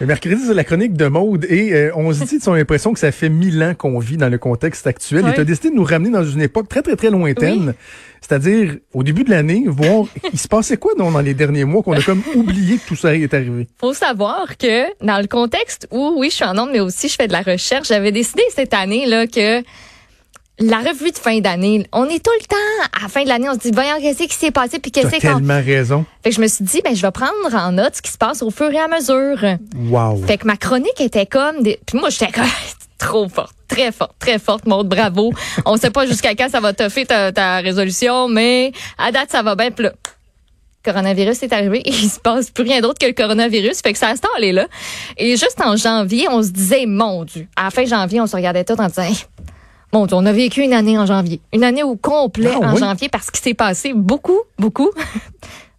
Le mercredi, c'est la chronique de mode et euh, on se dit, tu as l'impression que ça fait mille ans qu'on vit dans le contexte actuel et tu as décidé de nous ramener dans une époque très, très, très lointaine. Oui. C'est-à-dire, au début de l'année, voir, il se passait quoi donc, dans les derniers mois qu'on a comme oublié que tout ça est arrivé? faut savoir que dans le contexte où, oui, je suis en onde, mais aussi je fais de la recherche, j'avais décidé cette année là que la revue de fin d'année, on est tout le temps à la fin de l'année, on se dit voyons qu'est-ce qui s'est passé puis qu'est-ce qu'on tellement raison. fait que je me suis dit ben je vais prendre en note ce qui se passe au fur et à mesure. Wow. Fait que ma chronique était comme des... puis moi j'étais comme trop forte, très forte, très forte, Maude, bravo. On sait pas jusqu'à quand ça va toffer ta, ta résolution, mais à date ça va bien. Là, coronavirus est arrivé et il se passe plus rien d'autre que le coronavirus. Fait que ça a installé là. Et juste en janvier, on se disait, mon Dieu. À la fin janvier, on se regardait tout en disant, Hey, Dieu, on a vécu une année en janvier. Une année au complet Ah en oui? janvier parce qu'il s'est passé beaucoup, beaucoup,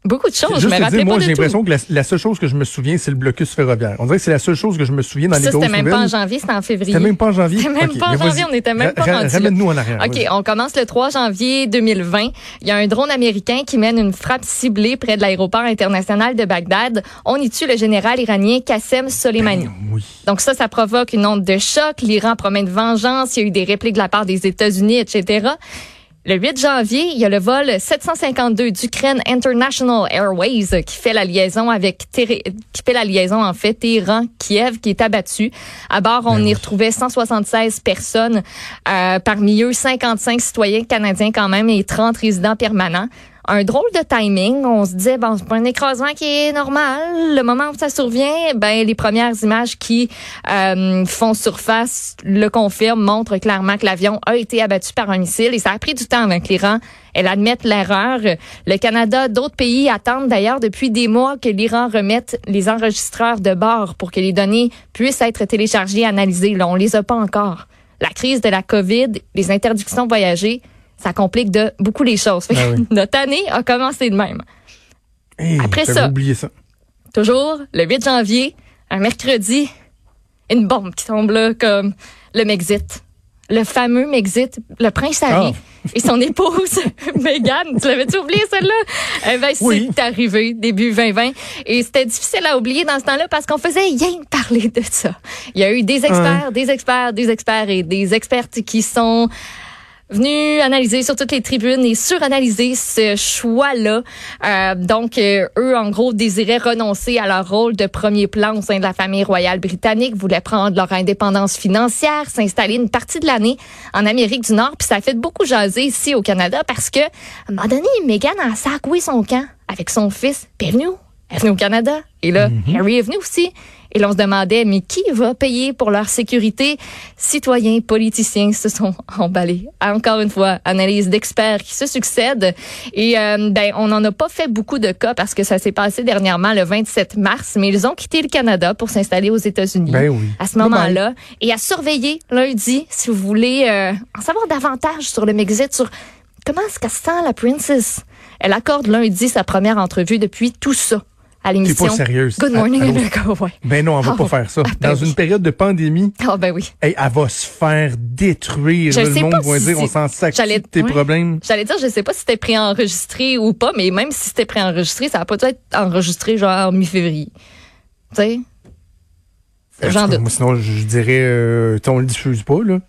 beaucoup de choses. Je Juste me te rappelais dire, moi, j'ai l'impression que la, la seule chose que je me souviens, c'est le blocus ferroviaire. On dirait que c'est la seule chose que je me souviens dans les Ça, grosses c'était même pas en nouvelles. janvier, c'était en février. C'était même pas en janvier? C'était même pas en janvier, on était même pas rendu. Ramène-nous en arrière. OK, on commence le 3 janvier 2020. Il y a un drone américain qui mène une frappe ciblée près de l'aéroport international de Bagdad. On y tue le général iranien Qassem Soleimani. Oui. Donc ça, ça provoque une onde de choc. L'Iran promet une vengeance. Il y a eu des répliques de la part des États-Unis, etc. Le 8 janvier, il y a le vol 752 d'Ukraine International Airways qui fait la liaison avec qui fait la liaison en fait Téhéran Kiev qui est abattu. À bord, on y retrouvait 176 personnes, euh, parmi eux 55 citoyens canadiens quand même et 30 résidents permanents. Un drôle de timing. On se disait, bon, c'est pas un écrasement qui est normal. Le moment où ça survient, ben, les premières images qui euh, font surface le confirment, montrent clairement que l'avion a été abattu par un missile. Et ça a pris du temps que l'Iran elle admette l'erreur. Le Canada, d'autres pays attendent d'ailleurs depuis des mois que l'Iran remette les enregistreurs de bord pour que les données puissent être téléchargées et analysées. Là, on les a pas encore. La crise de la COVID, les interdictions de voyager, ça complique de beaucoup les choses. Ah oui. Notre année a commencé de même. Hey, Après ça. oublié ça. Toujours le 8 janvier, un mercredi, une bombe qui tombe là comme le Mexit. Le fameux Mexit, le prince Harry et son épouse Meghan. Tu l'avais-tu oublié celle-là? Eh ben, Oui. c'est arrivé début 2020. Et c'était difficile à oublier dans ce temps-là parce qu'on faisait rien parler de ça. Il y a eu des experts, des experts, des experts et des expertes qui sont venus analyser sur toutes les tribunes et suranalyser ce choix-là. Euh, donc, euh, eux, en gros, désiraient renoncer à leur rôle de premier plan au sein de la famille royale britannique, voulaient prendre leur indépendance financière, s'installer une partie de l'année en Amérique du Nord. Puis ça a fait beaucoup jaser ici au Canada parce que, à un moment donné, Meghan a sacoué son camp avec son fils. Elle est venue au Canada. Et là, Harry est venu aussi. Et là, on se demandait, mais qui va payer pour leur sécurité? Citoyens, politiciens se sont emballés. Encore une fois, analyse d'experts qui se succèdent. Et euh, ben, on n'en a pas fait beaucoup de cas parce que ça s'est passé dernièrement le 27 mars, mais ils ont quitté le Canada pour s'installer aux États-Unis Ben oui. à ce moment-là. Et à surveiller lundi, si vous voulez euh, en savoir davantage sur le Mexit, sur comment est-ce qu'elle se sent, la princess. Elle accorde lundi sa première entrevue depuis tout ça à T'es l'émission. pas sérieuse. Good morning, Allô? America. Ouais. Ben non, on va pas faire ça. ben Dans oui. une période de pandémie, Ah ben oui. hey, elle va se faire détruire. Je le sais monde pas va si dire, on s'en sac de tes ouais. problèmes? J'allais dire, je sais pas si c'était préenregistré ou pas, mais même si c'était préenregistré, ça va pas dû être enregistré genre en mi-février. Tu sais? J'en doute. Moi, sinon, je dirais, euh, on le diffuse pas, là.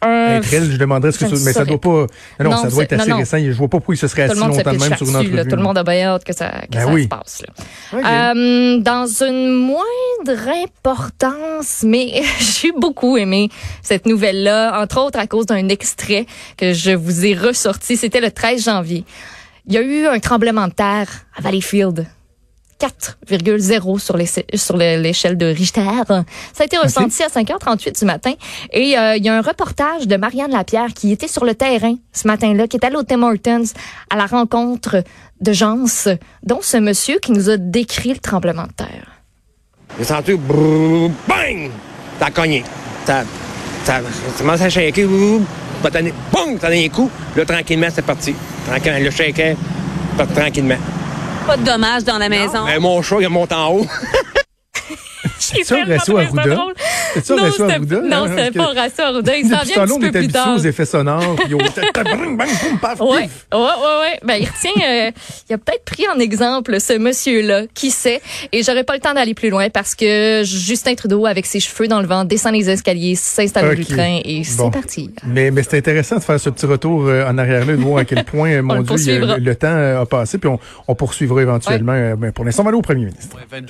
Être elle, je demanderais ce que ça- mais ça doit pas, non, Non, ça doit être non, assez non. récent. Je vois pas pourquoi il se serait assis longtemps même sur une là-dessus, là. entrevue. Tout le monde a bien hâte que ça, que Ben ça oui. se passe. Là. Euh, dans une moindre importance, mais j'ai beaucoup aimé cette nouvelle-là, entre autres à cause d'un extrait que je vous ai ressorti. C'était le 13 janvier. Il y a eu un tremblement de terre à Valleyfield. 4,0 sur les- sur le- l'échelle de Richter. Ça a été ressenti à 5h38 du matin. Et euh, il y a un reportage de Marianne Lapierre qui était sur le terrain ce matin-là, qui est allée au Tim Hortons à la rencontre de gens, dont ce monsieur qui nous a décrit le tremblement de terre. J'ai senti brrr, bang! Ça a cogné. Ça, ça, ça commence à shaker. pas donné, boum! Ça a donné un coup. Là, tranquillement, c'est parti. Tranquillement, le shaker, tranquillement. Pas de dommages dans la maison. Mais mon chat, il monte en haut. J'ai ça, ça Arruda? C'est ça, Non, Horacio c'était- Arruda? Non, hein, c'était pas Horacio Arruda. Il s'en vient un petit peu plus habitué tard. aux effets sonores, puis au bang, bang, boum, paf, Ouais, pif. ouais, ouais, ouais. Ben, il retient, euh, il a peut-être pris en exemple ce monsieur-là, qui sait? Et j'aurais pas le temps d'aller plus loin parce que Justin Trudeau, avec ses cheveux dans le vent, descend les escaliers, s'installe au train et c'est Bon. parti. Mais, mais c'est intéressant de faire ce petit retour euh, en arrière-là, de voir à quel point, mon le Dieu, le, temps euh, a passé, puis on, on poursuivra éventuellement. mais pour l'instant, on va aller au premier ministre.